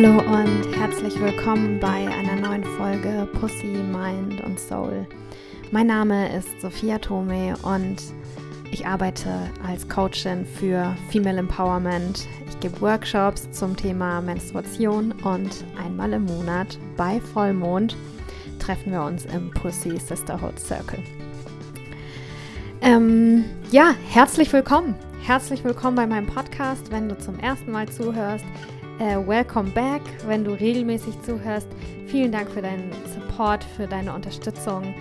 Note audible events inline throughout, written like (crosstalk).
Hallo und herzlich willkommen bei einer neuen Folge Pussy, Mind und Soul. Mein Name ist Sophia Tome und ich arbeite als Coachin für Female Empowerment. Ich gebe Workshops zum Thema Menstruation und einmal im Monat bei Vollmond treffen wir uns im Pussy Sisterhood Circle. Ähm, ja, herzlich willkommen. Herzlich willkommen bei meinem Podcast. Wenn du zum ersten Mal zuhörst, äh, welcome back. Wenn du regelmäßig zuhörst, vielen Dank für deinen Support, für deine Unterstützung.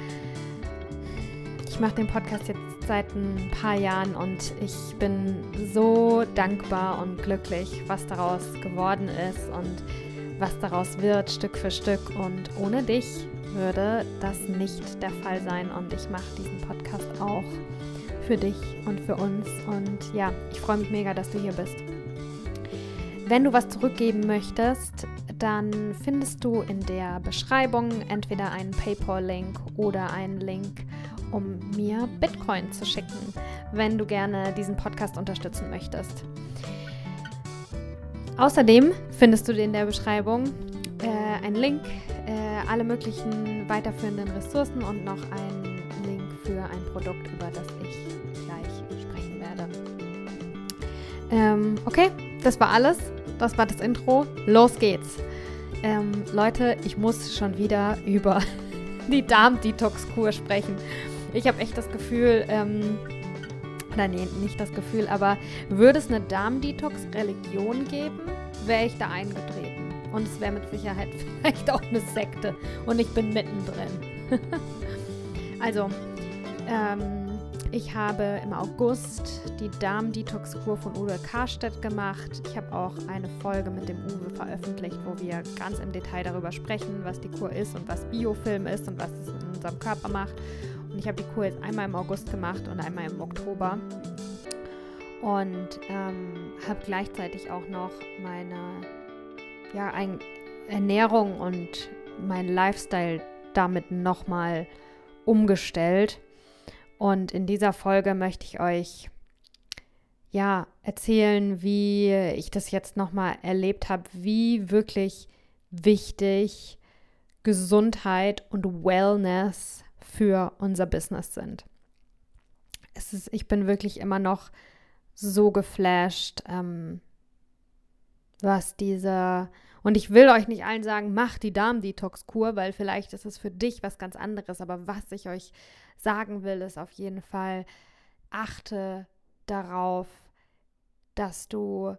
Ich mache den Podcast jetzt seit ein paar Jahren und ich bin so dankbar und glücklich, was daraus geworden ist und was daraus wird, Stück für Stück. Und ohne dich würde das nicht der Fall sein. Und ich mache diesen Podcast auch für dich und für uns. Und ja, ich freue mich mega, dass du hier bist. Wenn du was zurückgeben möchtest, dann findest du in der Beschreibung entweder einen PayPal-Link oder einen Link, um mir Bitcoin zu schicken, wenn du gerne diesen Podcast unterstützen möchtest. Außerdem findest du in der Beschreibung äh, einen Link, äh, alle möglichen weiterführenden Ressourcen und noch einen Link für ein Produkt, über das ich gleich sprechen werde. Ähm, okay, das war alles. Das war das Intro. Los geht's. Ähm, Leute, ich muss schon wieder über (laughs) die Darm-Detox-Kur sprechen. Ich habe echt das Gefühl, ähm, oder nee, nicht das Gefühl, aber würde es eine Darm-Detox-Religion geben, wäre ich da eingetreten. Und es wäre mit Sicherheit (laughs) vielleicht auch eine Sekte. Und ich bin mittendrin. (laughs) also, ähm, ich habe im August die Darm-Detox-Kur von Uwe Karstedt gemacht. Ich habe auch eine Folge mit dem Uwe veröffentlicht, wo wir ganz im Detail darüber sprechen, was die Kur ist und was Biofilm ist und was es in unserem Körper macht. Und ich habe die Kur jetzt einmal im August gemacht und einmal im Oktober. Und ähm, habe gleichzeitig auch noch meine ja, ein, Ernährung und mein Lifestyle damit nochmal umgestellt und in dieser Folge möchte ich euch ja erzählen, wie ich das jetzt nochmal erlebt habe, wie wirklich wichtig Gesundheit und Wellness für unser Business sind. Es ist, ich bin wirklich immer noch so geflasht, ähm, was diese und ich will euch nicht allen sagen, macht die Darm-Detox-Kur, weil vielleicht ist es für dich was ganz anderes. Aber was ich euch sagen will, ist auf jeden Fall, achte darauf, dass du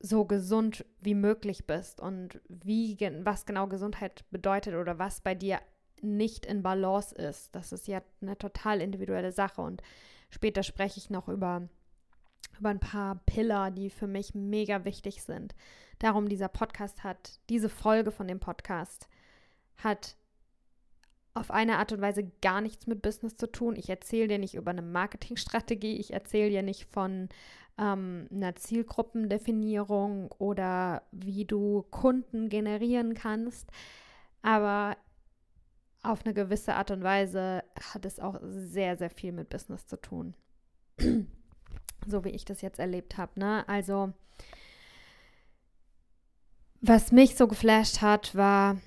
so gesund wie möglich bist und wie, was genau Gesundheit bedeutet oder was bei dir nicht in Balance ist. Das ist ja eine total individuelle Sache und später spreche ich noch über, über ein paar Pillar, die für mich mega wichtig sind. Darum dieser Podcast hat, diese Folge von dem Podcast hat auf eine Art und Weise gar nichts mit Business zu tun. Ich erzähle dir nicht über eine Marketingstrategie, ich erzähle dir nicht von ähm, einer Zielgruppendefinierung oder wie du Kunden generieren kannst. Aber auf eine gewisse Art und Weise hat es auch sehr, sehr viel mit Business zu tun. (clears throat) so wie ich das jetzt erlebt habe. Ne? Also, was mich so geflasht hat, war,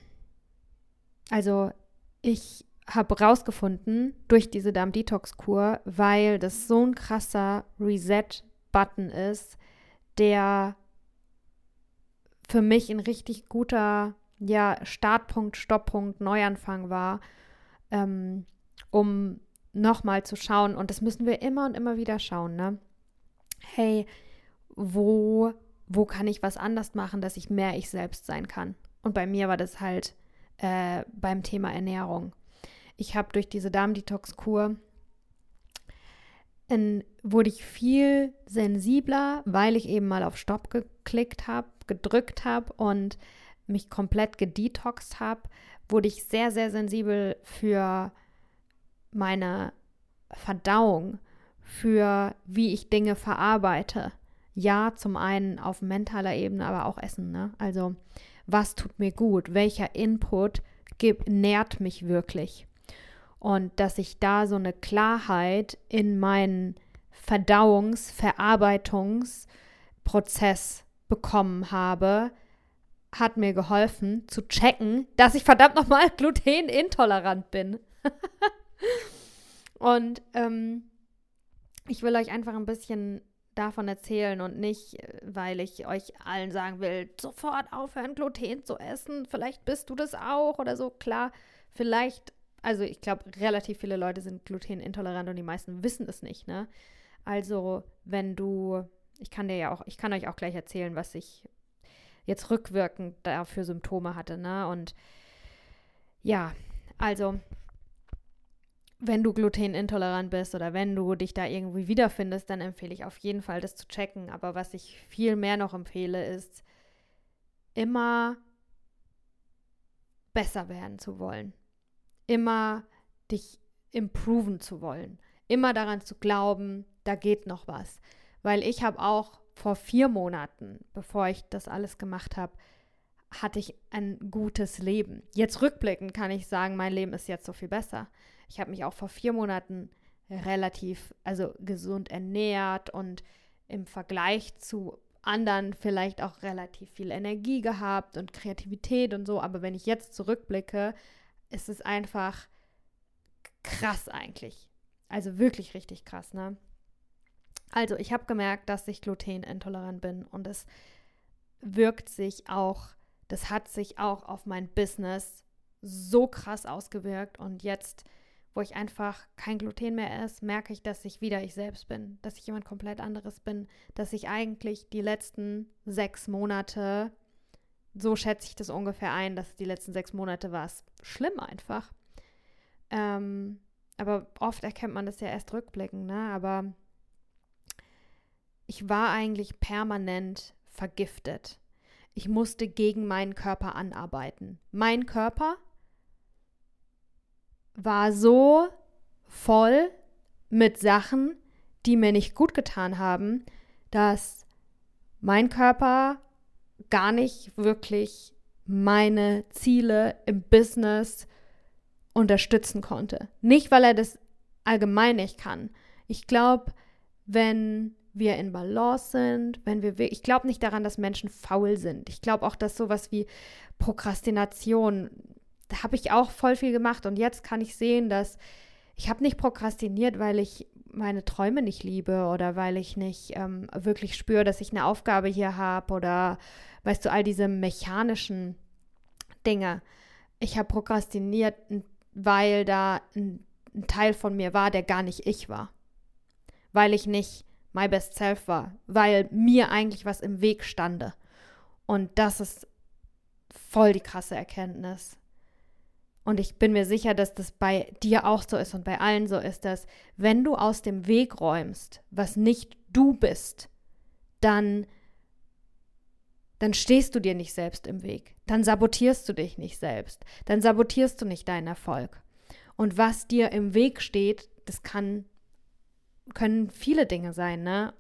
also ich habe rausgefunden durch diese Darm-Detox-Kur, weil das so ein krasser Reset-Button ist, der für mich ein richtig guter ja, Startpunkt, Stopppunkt, Neuanfang war, ähm, um nochmal zu schauen. Und das müssen wir immer und immer wieder schauen, ne? Hey, wo, wo kann ich was anders machen, dass ich mehr ich selbst sein kann? Und bei mir war das halt äh, beim Thema Ernährung. Ich habe durch diese Darm-Detox-Kur wurde ich viel sensibler, weil ich eben mal auf Stopp geklickt habe, gedrückt habe und mich komplett gedetoxt habe, wurde ich sehr, sehr sensibel für meine Verdauung, für wie ich Dinge verarbeite. Ja, zum einen auf mentaler Ebene, aber auch Essen. Ne? Also was tut mir gut, welcher Input gibt, nährt mich wirklich. Und dass ich da so eine Klarheit in meinen Verdauungs-, Verarbeitungs-Prozess bekommen habe, hat mir geholfen zu checken, dass ich verdammt nochmal (laughs) glutenintolerant bin. (laughs) und ähm, ich will euch einfach ein bisschen davon erzählen und nicht, äh, weil ich euch allen sagen will, sofort aufhören, Gluten zu essen. Vielleicht bist du das auch oder so. Klar, vielleicht, also ich glaube, relativ viele Leute sind glutenintolerant und die meisten wissen es nicht, ne? Also, wenn du, ich kann dir ja auch, ich kann euch auch gleich erzählen, was ich jetzt rückwirkend dafür Symptome hatte, ne? Und ja, also wenn du glutenintolerant bist oder wenn du dich da irgendwie wiederfindest, dann empfehle ich auf jeden Fall, das zu checken. Aber was ich viel mehr noch empfehle, ist immer besser werden zu wollen. Immer dich improven zu wollen. Immer daran zu glauben, da geht noch was. Weil ich habe auch vor vier Monaten, bevor ich das alles gemacht habe, hatte ich ein gutes Leben. Jetzt rückblickend kann ich sagen, mein Leben ist jetzt so viel besser. Ich habe mich auch vor vier Monaten relativ, also gesund ernährt und im Vergleich zu anderen vielleicht auch relativ viel Energie gehabt und Kreativität und so. Aber wenn ich jetzt zurückblicke, ist es einfach krass eigentlich. Also wirklich richtig krass, ne? Also ich habe gemerkt, dass ich glutenintolerant bin und es wirkt sich auch, das hat sich auch auf mein Business so krass ausgewirkt und jetzt, wo ich einfach kein Gluten mehr esse, merke ich, dass ich wieder ich selbst bin, dass ich jemand komplett anderes bin, dass ich eigentlich die letzten sechs Monate, so schätze ich das ungefähr ein, dass die letzten sechs Monate war es schlimm einfach. Ähm, aber oft erkennt man das ja erst rückblickend, ne? Aber ich war eigentlich permanent vergiftet. Ich musste gegen meinen Körper anarbeiten. Mein Körper war so voll mit Sachen, die mir nicht gut getan haben, dass mein Körper gar nicht wirklich meine Ziele im Business unterstützen konnte. Nicht, weil er das allgemein nicht kann. Ich glaube, wenn wir in Balance sind, wenn wir, ich glaube nicht daran, dass Menschen faul sind. Ich glaube auch, dass sowas wie Prokrastination, da habe ich auch voll viel gemacht und jetzt kann ich sehen, dass ich habe nicht prokrastiniert, weil ich meine Träume nicht liebe oder weil ich nicht ähm, wirklich spüre, dass ich eine Aufgabe hier habe oder weißt du, all diese mechanischen Dinge. Ich habe prokrastiniert, weil da ein, ein Teil von mir war, der gar nicht ich war. Weil ich nicht my best self war, weil mir eigentlich was im Weg stande. Und das ist voll die krasse Erkenntnis. Und ich bin mir sicher, dass das bei dir auch so ist und bei allen so ist, dass wenn du aus dem Weg räumst, was nicht du bist, dann dann stehst du dir nicht selbst im Weg. Dann sabotierst du dich nicht selbst. Dann sabotierst du nicht deinen Erfolg. Und was dir im Weg steht, das kann können viele Dinge sein, ne?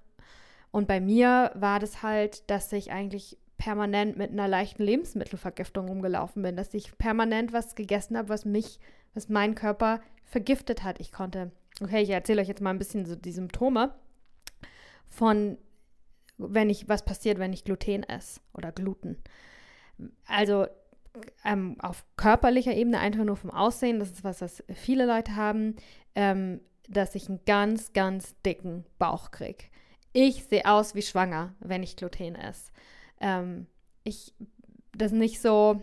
Und bei mir war das halt, dass ich eigentlich permanent mit einer leichten Lebensmittelvergiftung rumgelaufen bin, dass ich permanent was gegessen habe, was mich, was meinen Körper vergiftet hat. Ich konnte, okay, ich erzähle euch jetzt mal ein bisschen so die Symptome von, wenn ich, was passiert, wenn ich Gluten esse oder Gluten. Also ähm, auf körperlicher Ebene einfach nur vom Aussehen, das ist was, was viele Leute haben. Ähm, dass ich einen ganz, ganz dicken Bauch kriege. Ich sehe aus wie schwanger, wenn ich Gluten esse. Ähm, ich, das nicht so,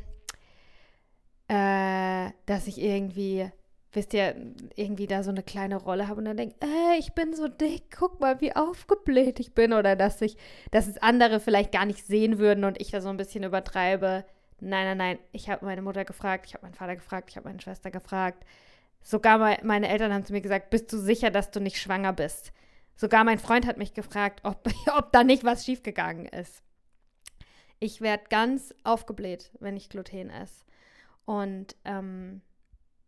äh, dass ich irgendwie, wisst ihr, irgendwie da so eine kleine Rolle habe und dann denke, äh, ich bin so dick, guck mal, wie aufgebläht ich bin. Oder dass ich, dass es andere vielleicht gar nicht sehen würden und ich da so ein bisschen übertreibe. Nein, nein, nein. Ich habe meine Mutter gefragt, ich habe meinen Vater gefragt, ich habe meine Schwester gefragt. Sogar meine Eltern haben zu mir gesagt, bist du sicher, dass du nicht schwanger bist? Sogar mein Freund hat mich gefragt, ob, (laughs) ob da nicht was schiefgegangen ist. Ich werde ganz aufgebläht, wenn ich Gluten esse. Und ähm,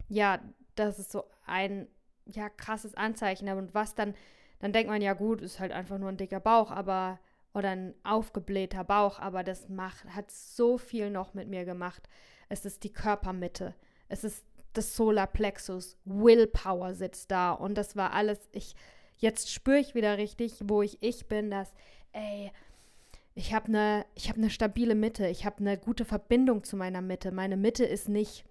ja, das ist so ein ja, krasses Anzeichen. Und was dann, dann denkt man, ja gut, ist halt einfach nur ein dicker Bauch, aber oder ein aufgeblähter Bauch, aber das macht, hat so viel noch mit mir gemacht. Es ist die Körpermitte. Es ist das Solarplexus, Willpower sitzt da und das war alles, ich, jetzt spüre ich wieder richtig, wo ich ich bin, dass, ey, ich habe eine hab ne stabile Mitte, ich habe eine gute Verbindung zu meiner Mitte. Meine Mitte ist nicht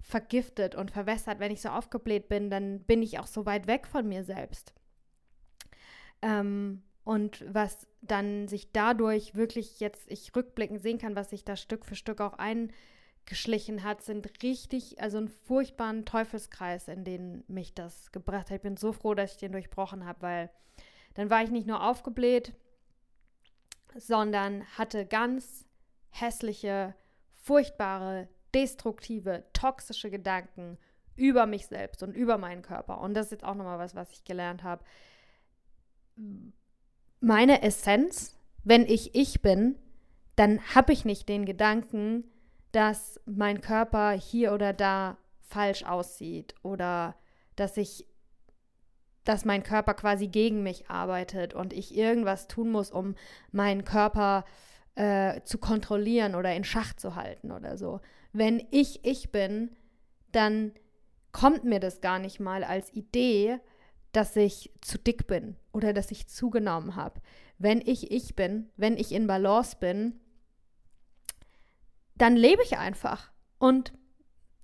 vergiftet und verwässert. Wenn ich so aufgebläht bin, dann bin ich auch so weit weg von mir selbst. Ähm, und was dann sich dadurch wirklich jetzt ich rückblickend sehen kann, was sich da Stück für Stück auch eingeschlichen hat, sind richtig, also einen furchtbaren Teufelskreis, in den mich das gebracht hat. Ich bin so froh, dass ich den durchbrochen habe, weil dann war ich nicht nur aufgebläht, sondern hatte ganz hässliche, furchtbare, destruktive, toxische Gedanken über mich selbst und über meinen Körper. Und das ist jetzt auch nochmal was, was ich gelernt habe. Meine Essenz, wenn ich ich bin, dann habe ich nicht den Gedanken, dass mein Körper hier oder da falsch aussieht oder dass ich dass mein Körper quasi gegen mich arbeitet und ich irgendwas tun muss, um meinen Körper äh, zu kontrollieren oder in Schach zu halten oder so. Wenn ich ich bin, dann kommt mir das gar nicht mal als Idee, dass ich zu dick bin oder dass ich zugenommen habe. Wenn ich ich bin, wenn ich in Balance bin, dann lebe ich einfach und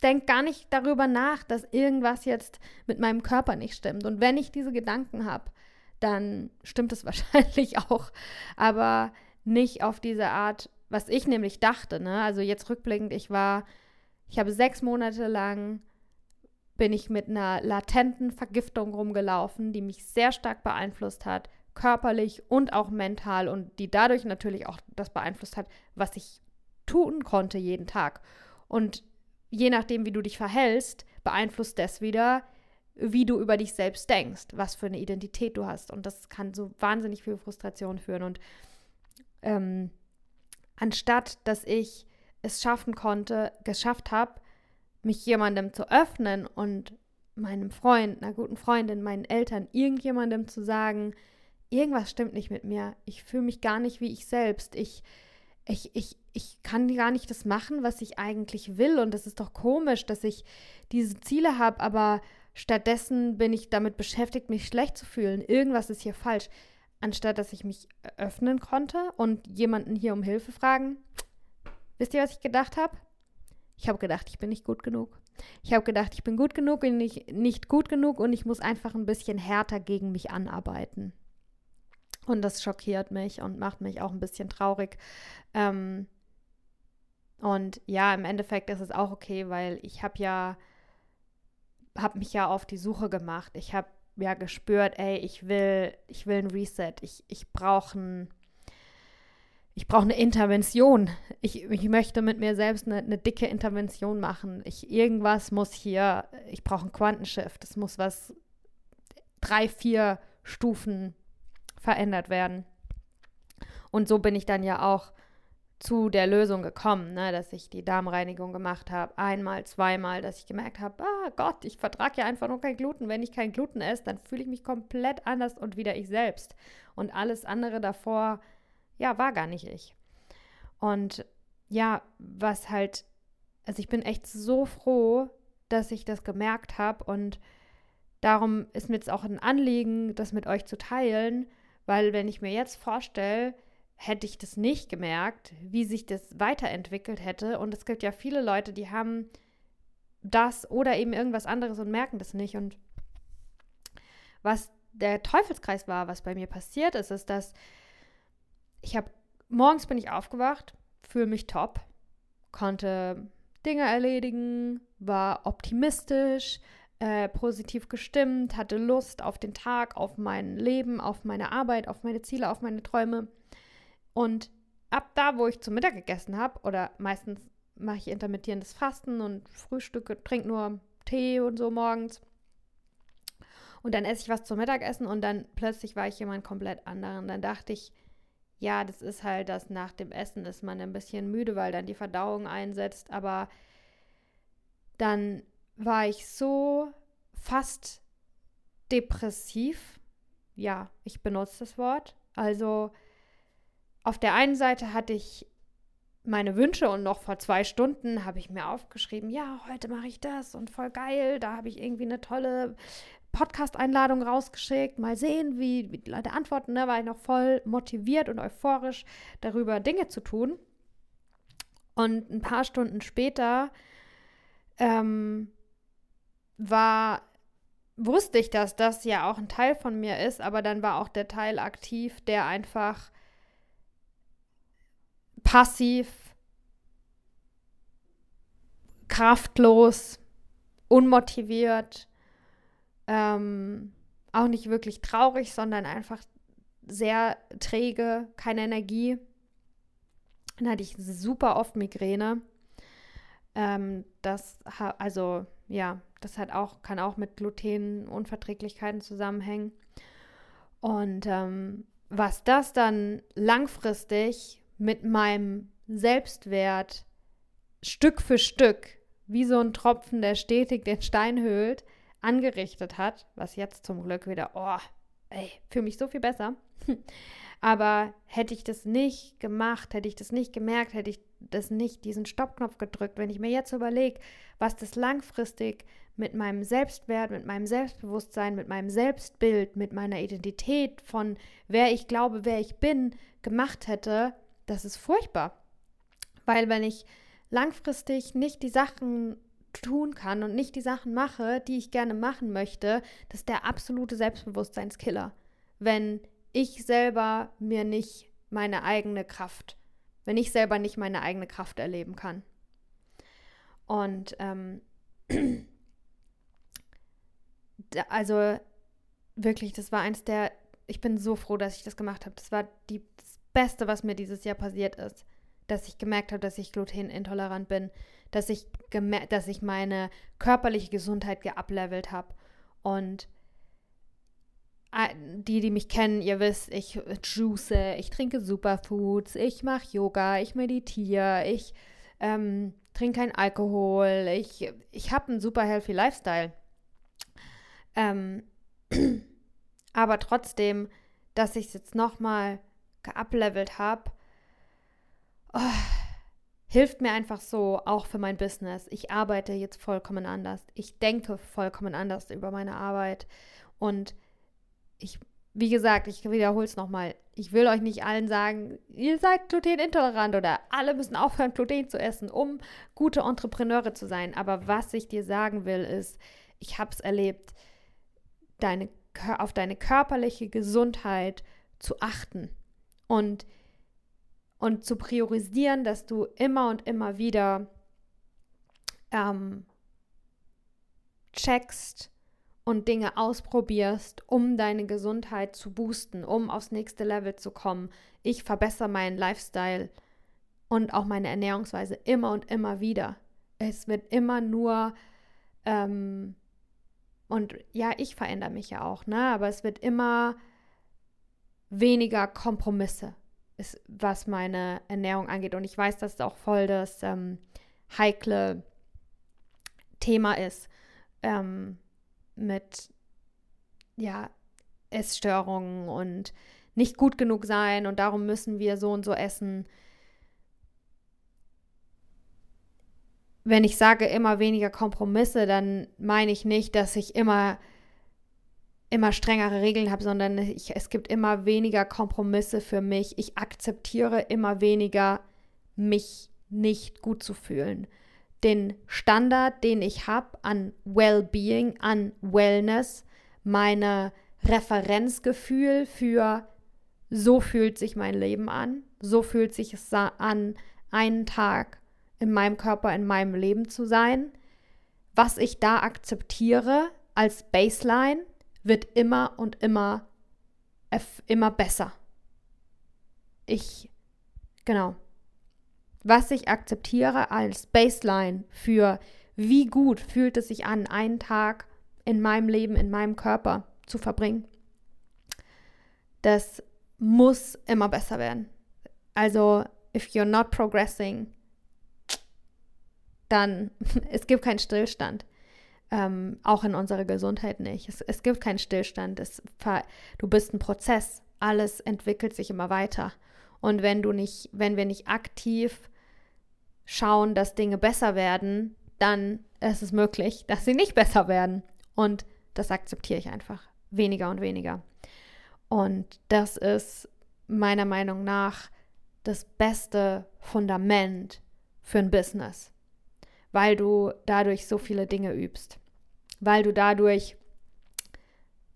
denke gar nicht darüber nach, dass irgendwas jetzt mit meinem Körper nicht stimmt. Und wenn ich diese Gedanken habe, dann stimmt es (laughs) wahrscheinlich auch, aber nicht auf diese Art, was ich nämlich dachte. Ne? Also jetzt rückblickend, ich war, ich habe sechs Monate lang bin ich mit einer latenten Vergiftung rumgelaufen, die mich sehr stark beeinflusst hat, körperlich und auch mental und die dadurch natürlich auch das beeinflusst hat, was ich tun konnte jeden Tag. Und je nachdem, wie du dich verhältst, beeinflusst das wieder, wie du über dich selbst denkst, was für eine Identität du hast. Und das kann so wahnsinnig viel Frustration führen. Und ähm, anstatt dass ich es schaffen konnte, geschafft habe, mich jemandem zu öffnen und meinem Freund, einer guten Freundin, meinen Eltern, irgendjemandem zu sagen, irgendwas stimmt nicht mit mir. Ich fühle mich gar nicht wie ich selbst. Ich ich, ich, ich kann gar nicht das machen, was ich eigentlich will. Und das ist doch komisch, dass ich diese Ziele habe, aber stattdessen bin ich damit beschäftigt, mich schlecht zu fühlen. Irgendwas ist hier falsch. Anstatt dass ich mich öffnen konnte und jemanden hier um Hilfe fragen. Wisst ihr, was ich gedacht habe? Ich habe gedacht, ich bin nicht gut genug. Ich habe gedacht, ich bin gut genug und nicht, nicht gut genug und ich muss einfach ein bisschen härter gegen mich anarbeiten. Und das schockiert mich und macht mich auch ein bisschen traurig. Ähm, und ja, im Endeffekt ist es auch okay, weil ich habe ja, habe mich ja auf die Suche gemacht. Ich habe ja gespürt, ey, ich will, ich will ein Reset. Ich, ich brauche ein, ich brauche eine Intervention. Ich, ich möchte mit mir selbst eine, eine dicke Intervention machen. Ich, irgendwas muss hier, ich brauche ein Quantenshift. Es muss was drei, vier Stufen verändert werden. Und so bin ich dann ja auch zu der Lösung gekommen, ne, dass ich die Darmreinigung gemacht habe. Einmal, zweimal, dass ich gemerkt habe, ah Gott, ich vertrage ja einfach nur kein Gluten. Wenn ich kein Gluten esse, dann fühle ich mich komplett anders und wieder ich selbst. Und alles andere davor, ja, war gar nicht ich. Und ja, was halt, also ich bin echt so froh, dass ich das gemerkt habe und darum ist mir jetzt auch ein Anliegen, das mit euch zu teilen, weil wenn ich mir jetzt vorstelle, hätte ich das nicht gemerkt, wie sich das weiterentwickelt hätte. Und es gibt ja viele Leute, die haben das oder eben irgendwas anderes und merken das nicht. Und was der Teufelskreis war, was bei mir passiert ist, ist, dass ich habe, morgens bin ich aufgewacht, fühle mich top, konnte Dinge erledigen, war optimistisch, äh, positiv gestimmt, hatte Lust auf den Tag, auf mein Leben, auf meine Arbeit, auf meine Ziele, auf meine Träume. Und ab da, wo ich zu Mittag gegessen habe, oder meistens mache ich intermittierendes Fasten und Frühstücke, trinke nur Tee und so morgens. Und dann esse ich was zum Mittagessen und dann plötzlich war ich jemand komplett anderen. Dann dachte ich, ja, das ist halt das nach dem Essen ist man ein bisschen müde, weil dann die Verdauung einsetzt. Aber dann war ich so fast depressiv. Ja, ich benutze das Wort. Also auf der einen Seite hatte ich meine Wünsche und noch vor zwei Stunden habe ich mir aufgeschrieben, ja, heute mache ich das und voll geil, da habe ich irgendwie eine tolle Podcast-Einladungen rausgeschickt, mal sehen, wie, wie die Leute antworten. Ne? War ich noch voll motiviert und euphorisch darüber, Dinge zu tun. Und ein paar Stunden später ähm, war, wusste ich, dass das ja auch ein Teil von mir ist, aber dann war auch der Teil aktiv, der einfach passiv, kraftlos, unmotiviert, ähm, auch nicht wirklich traurig, sondern einfach sehr träge, keine Energie. Dann hatte ich super oft Migräne. Ähm, das also ja, das hat auch, kann auch mit Glutenunverträglichkeiten zusammenhängen. Und ähm, was das dann langfristig mit meinem Selbstwert Stück für Stück, wie so ein Tropfen, der stetig den Stein höhlt, angerichtet hat, was jetzt zum Glück wieder, oh, ey, fühle mich so viel besser. (laughs) Aber hätte ich das nicht gemacht, hätte ich das nicht gemerkt, hätte ich das nicht, diesen Stoppknopf gedrückt, wenn ich mir jetzt überlege, was das langfristig mit meinem Selbstwert, mit meinem Selbstbewusstsein, mit meinem Selbstbild, mit meiner Identität von wer ich glaube, wer ich bin, gemacht hätte, das ist furchtbar. Weil wenn ich langfristig nicht die Sachen tun kann und nicht die Sachen mache, die ich gerne machen möchte, das ist der absolute Selbstbewusstseinskiller. Wenn ich selber mir nicht meine eigene Kraft, wenn ich selber nicht meine eigene Kraft erleben kann. Und ähm, (clears throat) also wirklich, das war eins der, ich bin so froh, dass ich das gemacht habe. Das war die, das Beste, was mir dieses Jahr passiert ist, dass ich gemerkt habe, dass ich glutenintolerant bin, dass ich dass ich meine körperliche Gesundheit geablevelt habe. Und die, die mich kennen, ihr wisst, ich juice, ich trinke Superfoods, ich mache Yoga, ich meditiere, ich ähm, trinke keinen Alkohol, ich, ich habe einen super healthy Lifestyle. Ähm, (clears throat) aber trotzdem, dass ich es jetzt nochmal geablevelt habe, oh, hilft mir einfach so, auch für mein Business. Ich arbeite jetzt vollkommen anders. Ich denke vollkommen anders über meine Arbeit und ich, wie gesagt, ich wiederhole es nochmal. Ich will euch nicht allen sagen, ihr seid glutenintolerant oder alle müssen aufhören, Gluten zu essen, um gute Entrepreneure zu sein. Aber was ich dir sagen will, ist, ich habe es erlebt, deine, auf deine körperliche Gesundheit zu achten und, und zu priorisieren, dass du immer und immer wieder ähm, checkst, und Dinge ausprobierst, um deine Gesundheit zu boosten, um aufs nächste Level zu kommen. Ich verbessere meinen Lifestyle und auch meine Ernährungsweise immer und immer wieder. Es wird immer nur, ähm, und ja, ich verändere mich ja auch, ne? Aber es wird immer weniger Kompromisse, ist, was meine Ernährung angeht. Und ich weiß, dass es auch voll das ähm, heikle Thema ist. Ähm, mit ja, Essstörungen und nicht gut genug sein und darum müssen wir so und so essen. Wenn ich sage immer weniger Kompromisse, dann meine ich nicht, dass ich immer immer strengere Regeln habe, sondern ich, es gibt immer weniger Kompromisse für mich. Ich akzeptiere immer weniger, mich nicht gut zu fühlen den Standard, den ich habe an Well-Being, an Wellness, meine Referenzgefühl für so fühlt sich mein Leben an, so fühlt sich es an, einen Tag in meinem Körper, in meinem Leben zu sein. Was ich da akzeptiere als Baseline, wird immer und immer, immer besser. Ich, genau was ich akzeptiere als Baseline für wie gut fühlt es sich an, einen Tag in meinem Leben, in meinem Körper zu verbringen. Das muss immer besser werden. Also, if you're not progressing, dann (laughs) es gibt keinen Stillstand. Ähm, auch in unserer Gesundheit nicht. Es, es gibt keinen Stillstand. Es, du bist ein Prozess. Alles entwickelt sich immer weiter. Und wenn du nicht, wenn wir nicht aktiv schauen, dass Dinge besser werden, dann ist es möglich, dass sie nicht besser werden. Und das akzeptiere ich einfach weniger und weniger. Und das ist meiner Meinung nach das beste Fundament für ein Business, weil du dadurch so viele Dinge übst, weil du dadurch,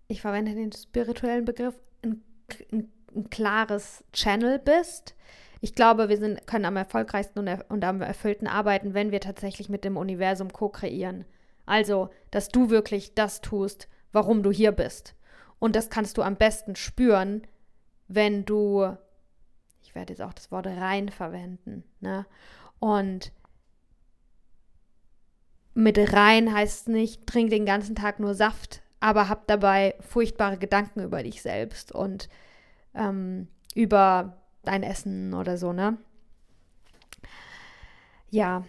ich verwende den spirituellen Begriff, ein, ein, ein klares Channel bist. Ich glaube, wir sind, können am erfolgreichsten und, und am erfüllten arbeiten, wenn wir tatsächlich mit dem Universum co-kreieren. Also, dass du wirklich das tust, warum du hier bist. Und das kannst du am besten spüren, wenn du, ich werde jetzt auch das Wort rein verwenden, ne? Und mit rein heißt nicht, trink den ganzen Tag nur Saft, aber hab dabei furchtbare Gedanken über dich selbst und ähm, über dein Essen oder so, ne? Ja,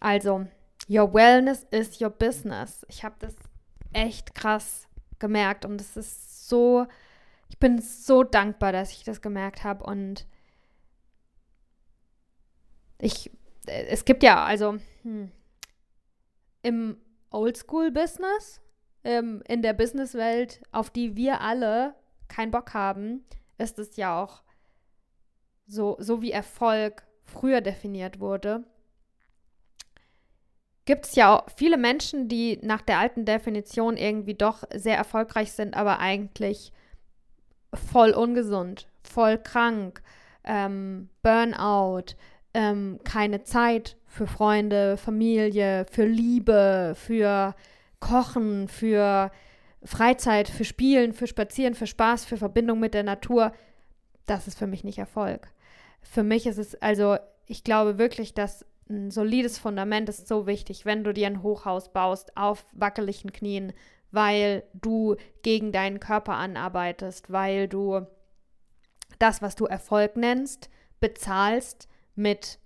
also, your wellness is your business. Ich habe das echt krass gemerkt und es ist so, ich bin so dankbar, dass ich das gemerkt habe und ich, es gibt ja, also hm, im Oldschool-Business, ähm, in der Businesswelt, auf die wir alle keinen Bock haben, ist es ja auch so, so wie Erfolg früher definiert wurde, gibt es ja auch viele Menschen, die nach der alten Definition irgendwie doch sehr erfolgreich sind, aber eigentlich voll ungesund, voll krank, ähm, Burnout, ähm, keine Zeit für Freunde, Familie, für Liebe, für Kochen, für Freizeit, für Spielen, für Spazieren, für Spaß, für Verbindung mit der Natur. Das ist für mich nicht Erfolg. Für mich ist es, also ich glaube wirklich, dass ein solides Fundament ist so wichtig, wenn du dir ein Hochhaus baust auf wackeligen Knien, weil du gegen deinen Körper anarbeitest, weil du das, was du Erfolg nennst, bezahlst mit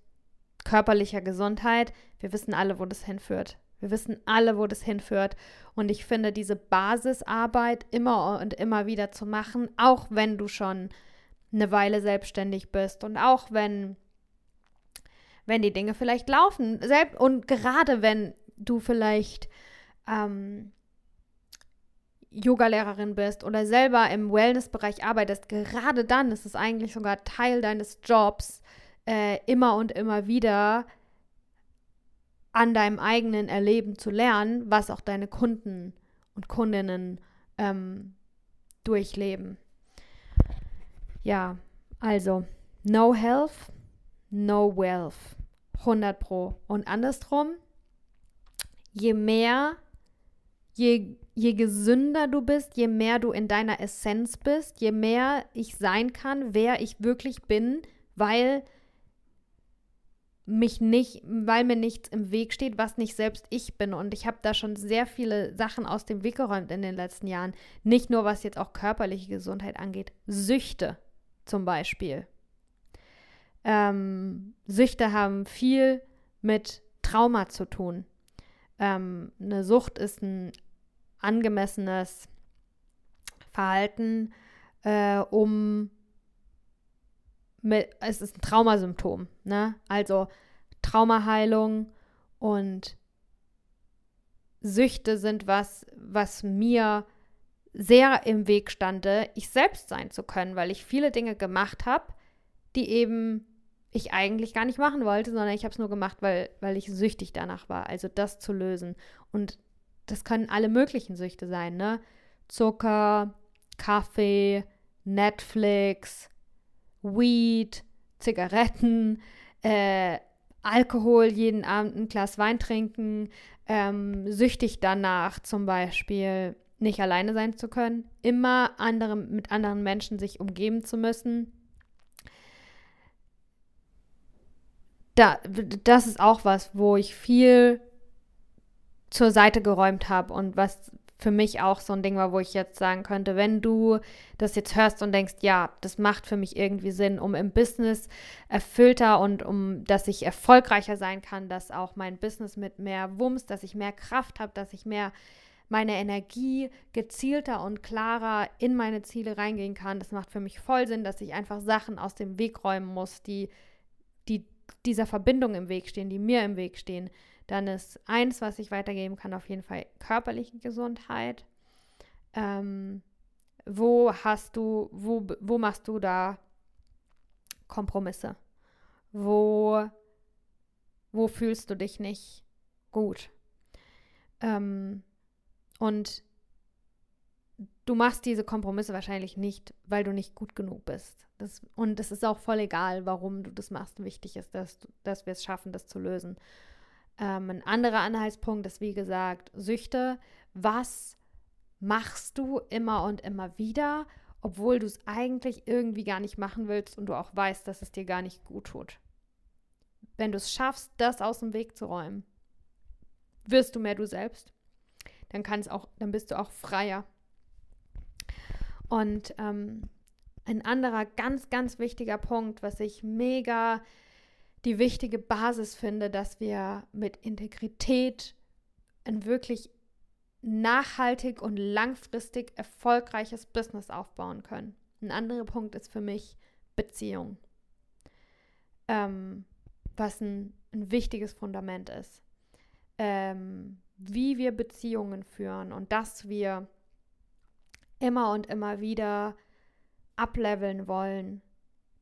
körperlicher Gesundheit. Wir wissen alle, wo das hinführt. Wir wissen alle, wo das hinführt. Und ich finde, diese Basisarbeit immer und immer wieder zu machen, auch wenn du schon eine Weile selbstständig bist und auch wenn wenn die Dinge vielleicht laufen. Selbst, und gerade wenn du vielleicht ähm, Yogalehrerin bist oder selber im Wellnessbereich arbeitest, gerade dann ist es eigentlich sogar Teil deines Jobs, äh, immer und immer wieder an deinem eigenen Erleben zu lernen, was auch deine Kunden und Kundinnen ähm, durchleben. Ja, also, no health, no wealth. 100 Pro. Und andersrum, je mehr, je, je gesünder du bist, je mehr du in deiner Essenz bist, je mehr ich sein kann, wer ich wirklich bin, weil mich nicht, weil mir nichts im Weg steht, was nicht selbst ich bin. Und ich habe da schon sehr viele Sachen aus dem Weg geräumt in den letzten Jahren. Nicht nur, was jetzt auch körperliche Gesundheit angeht. Süchte zum Beispiel. Ähm, Süchte haben viel mit Trauma zu tun. Ähm, eine Sucht ist ein angemessenes Verhalten, äh, um mit, es ist ein Traumasymptom, ne? Also Traumaheilung und Süchte sind was, was mir sehr im Weg stande, ich selbst sein zu können, weil ich viele Dinge gemacht habe, die eben ich eigentlich gar nicht machen wollte, sondern ich habe es nur gemacht, weil, weil ich süchtig danach war. Also das zu lösen. Und das können alle möglichen Süchte sein, ne? Zucker, Kaffee, Netflix, Weed, Zigaretten, äh, Alkohol, jeden Abend ein Glas Wein trinken, ähm, süchtig danach zum Beispiel nicht alleine sein zu können, immer andere, mit anderen Menschen sich umgeben zu müssen, da, das ist auch was, wo ich viel zur Seite geräumt habe und was für mich auch so ein Ding war, wo ich jetzt sagen könnte, wenn du das jetzt hörst und denkst, ja, das macht für mich irgendwie Sinn, um im Business erfüllter und um, dass ich erfolgreicher sein kann, dass auch mein Business mit mehr Wumms, dass ich mehr Kraft habe, dass ich mehr meine Energie gezielter und klarer in meine Ziele reingehen kann. Das macht für mich voll Sinn, dass ich einfach Sachen aus dem Weg räumen muss, die, dieser Verbindung im Weg stehen, die mir im Weg stehen, dann ist eins, was ich weitergeben kann, auf jeden Fall körperliche Gesundheit. Ähm, wo hast du, wo, wo machst du da Kompromisse? Wo, wo fühlst du dich nicht gut? Ähm, und du machst diese Kompromisse wahrscheinlich nicht, weil du nicht gut genug bist. Das, und es ist auch voll egal, warum du das machst. Wichtig ist, dass, dass wir es schaffen, das zu lösen. Ähm, ein anderer Anhaltspunkt ist, wie gesagt, Süchte. Was machst du immer und immer wieder, obwohl du es eigentlich irgendwie gar nicht machen willst und du auch weißt, dass es dir gar nicht gut tut? Wenn du es schaffst, das aus dem Weg zu räumen, wirst du mehr du selbst. Dann kannst auch, dann bist du auch freier. Und ähm, ein anderer ganz, ganz wichtiger Punkt, was ich mega die wichtige Basis finde, dass wir mit Integrität ein wirklich nachhaltig und langfristig erfolgreiches Business aufbauen können. Ein anderer Punkt ist für mich Beziehung, ähm, was ein, ein, wichtiges Fundament ist. Ähm, wie wir Beziehungen führen und dass wir immer und immer wieder ableveln wollen,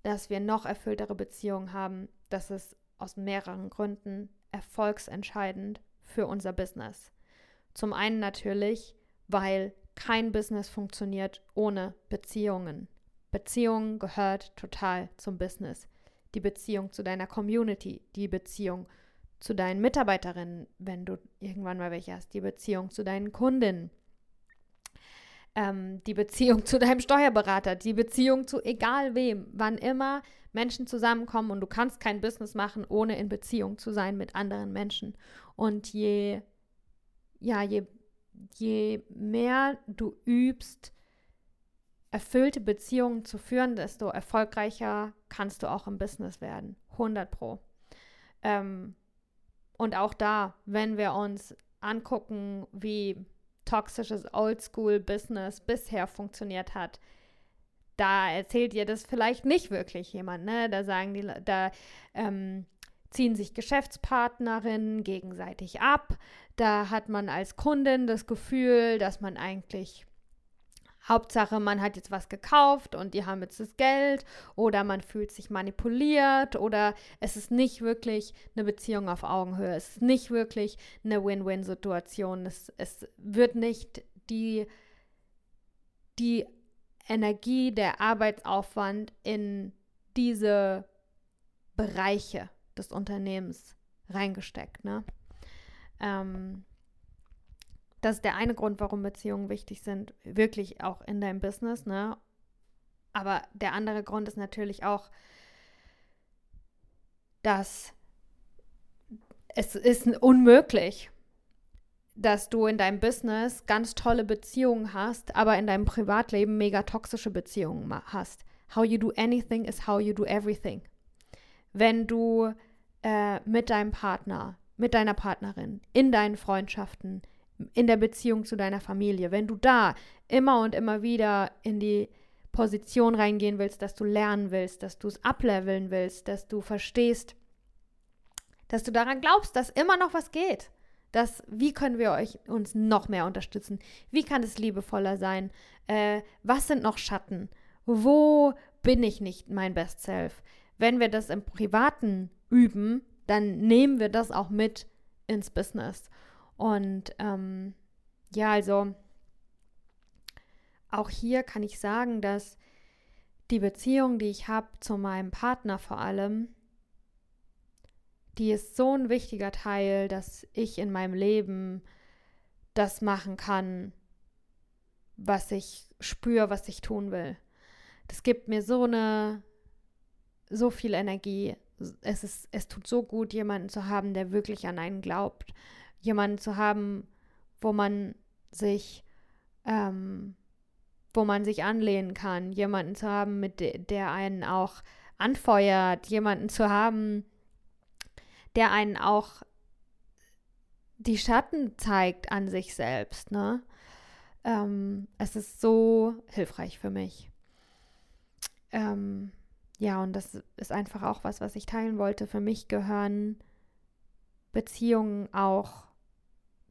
dass wir noch erfülltere Beziehungen haben, das ist aus mehreren Gründen erfolgsentscheidend für unser Business. Zum einen natürlich, weil kein Business funktioniert ohne Beziehungen. Beziehungen gehört total zum Business. Die Beziehung zu deiner Community, die Beziehung zu deinen Mitarbeiterinnen, wenn du irgendwann mal welche hast, die Beziehung zu deinen Kundinnen, ähm, die Beziehung (laughs) zu deinem Steuerberater, die Beziehung zu egal wem, wann immer Menschen zusammenkommen und du kannst kein Business machen, ohne in Beziehung zu sein mit anderen Menschen. Und je, ja, je, je mehr du übst, erfüllte Beziehungen zu führen, desto erfolgreicher kannst du auch im Business werden. 100 Pro. Ähm, und auch da, wenn wir uns angucken, wie toxisches Oldschool-Business bisher funktioniert hat, da erzählt ihr das vielleicht nicht wirklich jemand, ne? Da sagen die, da ähm, ziehen sich Geschäftspartnerinnen gegenseitig ab. Da hat man als Kundin das Gefühl, dass man eigentlich Hauptsache, man hat jetzt was gekauft und die haben jetzt das Geld oder man fühlt sich manipuliert oder es ist nicht wirklich eine Beziehung auf Augenhöhe. Es ist nicht wirklich eine Win-Win-Situation. Es, es wird nicht die, die Energie, der Arbeitsaufwand in diese Bereiche des Unternehmens reingesteckt. Ne? Ähm, das ist der eine Grund, warum Beziehungen wichtig sind, wirklich auch in deinem Business, ne? Aber der andere Grund ist natürlich auch, dass es ist unmöglich, dass du in deinem Business ganz tolle Beziehungen hast, aber in deinem Privatleben mega toxische Beziehungen hast. How you do anything is how you do everything. Wenn du äh, mit deinem Partner, mit deiner Partnerin, in deinen Freundschaften, in der Beziehung zu deiner Familie, wenn du da immer und immer wieder in die Position reingehen willst, dass du lernen willst, dass du es ableveln willst, dass du verstehst, dass du daran glaubst, dass immer noch was geht. Dass, wie können wir euch uns noch mehr unterstützen? Wie kann es liebevoller sein? Äh, was sind noch Schatten? Wo bin ich nicht mein Best Self? Wenn wir das im Privaten üben, dann nehmen wir das auch mit ins Business. Und ähm, ja, also auch hier kann ich sagen, dass die Beziehung, die ich habe zu meinem Partner vor allem, die ist so ein wichtiger Teil, dass ich in meinem Leben das machen kann, was ich spüre, was ich tun will. Das gibt mir so eine, so viel Energie. Es, ist, es tut so gut, jemanden zu haben, der wirklich an einen glaubt, jemanden zu haben, wo man sich, ähm, wo man sich anlehnen kann, jemanden zu haben, mit de der einen auch anfeuert, jemanden zu haben, der einen auch die Schatten zeigt an sich selbst. Ne? Ähm, es ist so hilfreich für mich. Ähm, ja, und das ist einfach auch was, was ich teilen wollte. Für mich gehören Beziehungen auch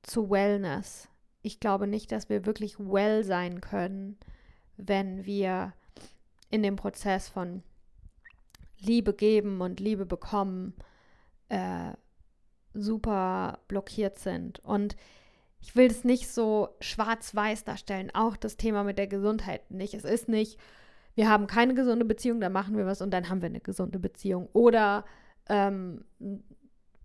zu Wellness, ich glaube nicht, dass wir wirklich well sein können, wenn wir in dem Prozess von Liebe geben und Liebe bekommen äh, super blockiert sind. Und ich will es nicht so schwarz-weiß darstellen, auch das Thema mit der Gesundheit nicht. Es ist nicht, wir haben keine gesunde Beziehung, dann machen wir was und dann haben wir eine gesunde Beziehung. Oder ähm,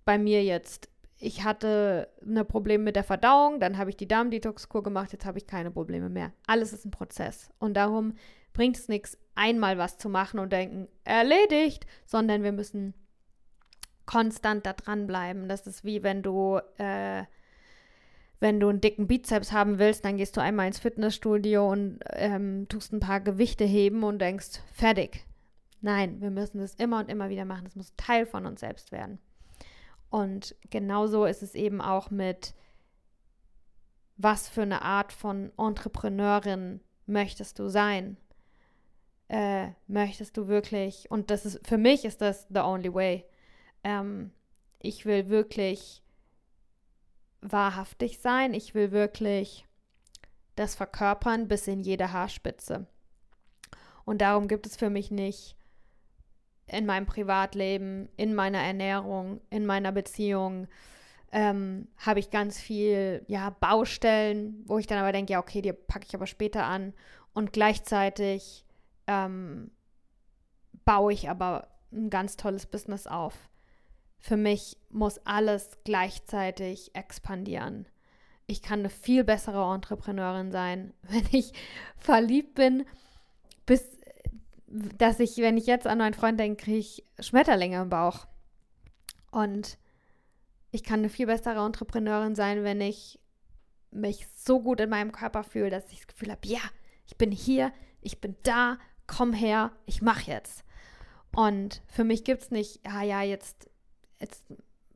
bei mir jetzt, ich hatte ein Problem mit der Verdauung, dann habe ich die Darmdetox-Kur gemacht, jetzt habe ich keine Probleme mehr. Alles ist ein Prozess. Und darum bringt es nichts, einmal was zu machen und denken, erledigt, sondern wir müssen konstant da dranbleiben. Das ist wie wenn du, äh, wenn du einen dicken Bizeps haben willst, dann gehst du einmal ins Fitnessstudio und ähm, tust ein paar Gewichte heben und denkst, fertig. Nein, wir müssen das immer und immer wieder machen. Das muss Teil von uns selbst werden. Und genauso ist es eben auch mit, was für eine Art von Entrepreneurin möchtest du sein? Äh, möchtest du wirklich, und das ist, für mich ist das the only way. Ähm, ich will wirklich wahrhaftig sein. Ich will wirklich das verkörpern bis in jede Haarspitze. Und darum gibt es für mich nicht in meinem Privatleben, in meiner Ernährung, in meiner Beziehung, ähm, habe ich ganz viel, ja, Baustellen, wo ich dann aber denke, ja, okay, die packe ich aber später an. Und gleichzeitig ähm, baue ich aber ein ganz tolles Business auf. Für mich muss alles gleichzeitig expandieren. Ich kann eine viel bessere Entrepreneurin sein, (laughs) wenn ich verliebt bin, bis dass ich, wenn ich jetzt an meinen Freund denke, kriege ich Schmetterlinge im Bauch. Und ich kann eine viel bessere Entrepreneurin sein, wenn ich mich so gut in meinem Körper fühle, dass ich das Gefühl habe, ja, ich bin hier, ich bin da, komm her, ich mache jetzt. Und für mich gibt es nicht, ah ja, jetzt jetzt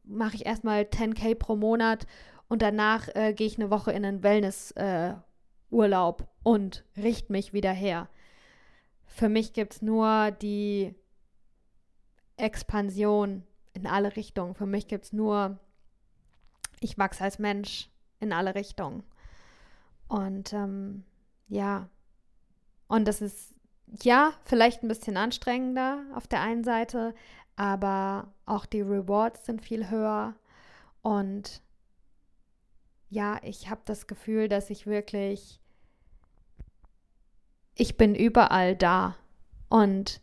mache ich erstmal 10k pro Monat und danach äh, gehe ich eine Woche in einen Wellness-Urlaub äh, und richte mich wieder her. Für mich gibt es nur die Expansion in alle Richtungen. Für mich gibt es nur, ich wachse als Mensch in alle Richtungen. Und ähm, ja, und das ist ja vielleicht ein bisschen anstrengender auf der einen Seite, aber auch die Rewards sind viel höher und ja, ich habe das Gefühl, dass ich wirklich, ich bin überall da. Und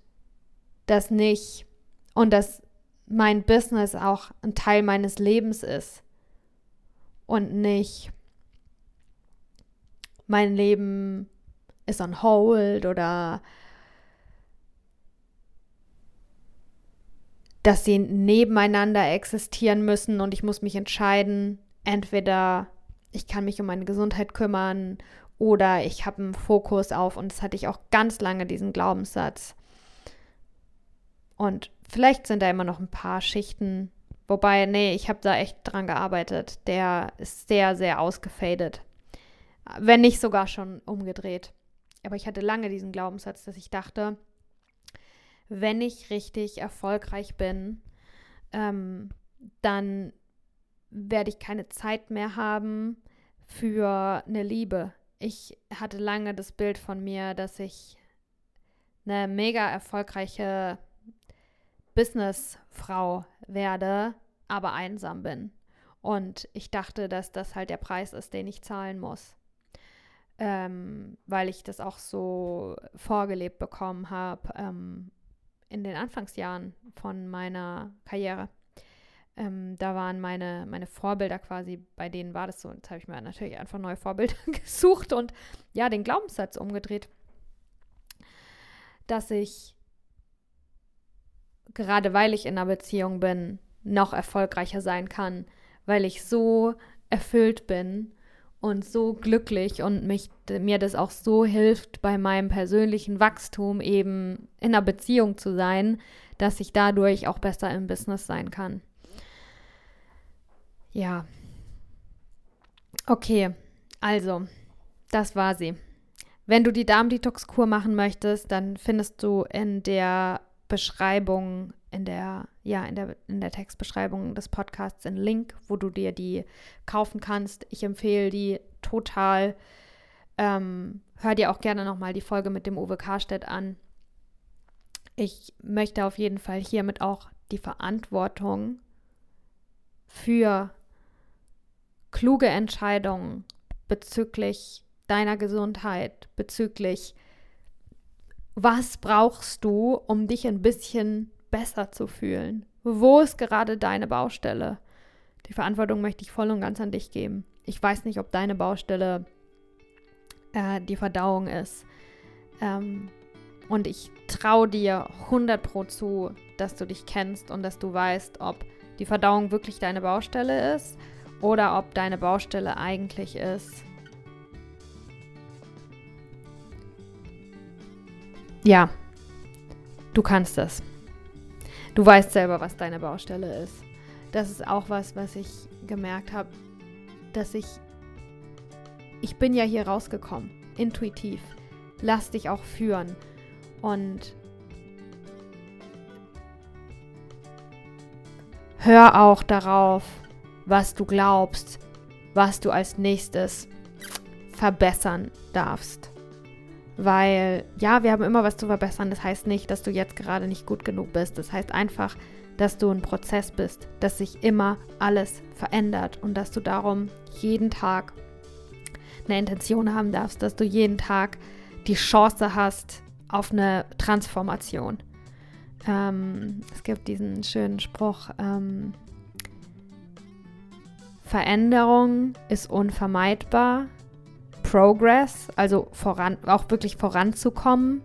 das nicht. Und dass mein Business auch ein Teil meines Lebens ist. Und nicht mein Leben ist on hold oder dass sie nebeneinander existieren müssen und ich muss mich entscheiden, entweder ich kann mich um meine Gesundheit kümmern oder ich habe einen Fokus auf und das hatte ich auch ganz lange diesen Glaubenssatz. Und vielleicht sind da immer noch ein paar Schichten, wobei, nee, ich habe da echt dran gearbeitet. Der ist sehr, sehr ausgefadet. Wenn nicht sogar schon umgedreht. Aber ich hatte lange diesen Glaubenssatz, dass ich dachte, wenn ich richtig erfolgreich bin, ähm, dann werde ich keine Zeit mehr haben für eine Liebe. Ich hatte lange das Bild von mir, dass ich eine mega erfolgreiche Businessfrau werde, aber einsam bin. Und ich dachte, dass das halt der Preis ist, den ich zahlen muss. Ähm, weil ich das auch so vorgelebt bekommen habe. Ähm, in den Anfangsjahren von meiner Karriere. Ähm, da waren meine, meine Vorbilder quasi, bei denen war das so. Jetzt habe ich mir natürlich einfach neue Vorbilder (laughs) gesucht und ja, den Glaubenssatz umgedreht, dass ich, gerade weil ich in einer Beziehung bin, noch erfolgreicher sein kann, weil ich so erfüllt bin und so glücklich und mich, mir das auch so hilft, bei meinem persönlichen Wachstum eben in einer Beziehung zu sein, dass ich dadurch auch besser im Business sein kann. Ja. Okay, also, das war sie. Wenn du die Darmdetox-Kur machen möchtest, dann findest du in der Beschreibung in der, ja, in der, in der Textbeschreibung des Podcasts einen Link, wo du dir die kaufen kannst. Ich empfehle die total. Ähm, hör dir auch gerne nochmal die Folge mit dem Uwe Karstedt an. Ich möchte auf jeden Fall hiermit auch die Verantwortung für kluge Entscheidungen bezüglich deiner Gesundheit, bezüglich was brauchst du, um dich ein bisschen besser zu fühlen? Wo ist gerade deine Baustelle? Die Verantwortung möchte ich voll und ganz an dich geben. Ich weiß nicht, ob deine Baustelle äh, die Verdauung ist. Ähm, und ich traue dir 100 Pro zu, dass du dich kennst und dass du weißt, ob die Verdauung wirklich deine Baustelle ist oder ob deine Baustelle eigentlich ist. Ja, du kannst es. Du weißt selber, was deine Baustelle ist. Das ist auch was, was ich gemerkt habe, dass ich, ich bin ja hier rausgekommen, intuitiv. Lass dich auch führen. Und hör auch darauf, was du glaubst, was du als nächstes verbessern darfst. Weil ja, wir haben immer was zu verbessern. Das heißt nicht, dass du jetzt gerade nicht gut genug bist. Das heißt einfach, dass du ein Prozess bist, dass sich immer alles verändert und dass du darum jeden Tag eine Intention haben darfst, dass du jeden Tag die Chance hast auf eine Transformation. Ähm, es gibt diesen schönen Spruch, ähm, Veränderung ist unvermeidbar, Progress, also voran, auch wirklich voranzukommen,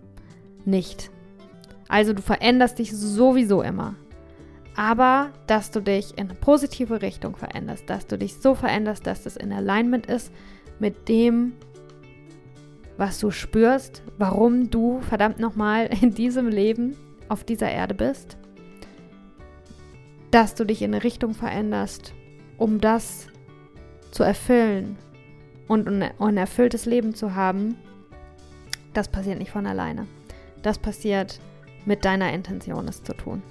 nicht. Also du veränderst dich sowieso immer. Aber dass du dich in eine positive Richtung veränderst, dass du dich so veränderst, dass das in Alignment ist mit dem, was du spürst, warum du verdammt nochmal in diesem Leben auf dieser Erde bist. Dass du dich in eine Richtung veränderst, um das zu erfüllen und ein erfülltes Leben zu haben, das passiert nicht von alleine. Das passiert mit deiner Intention, es zu tun.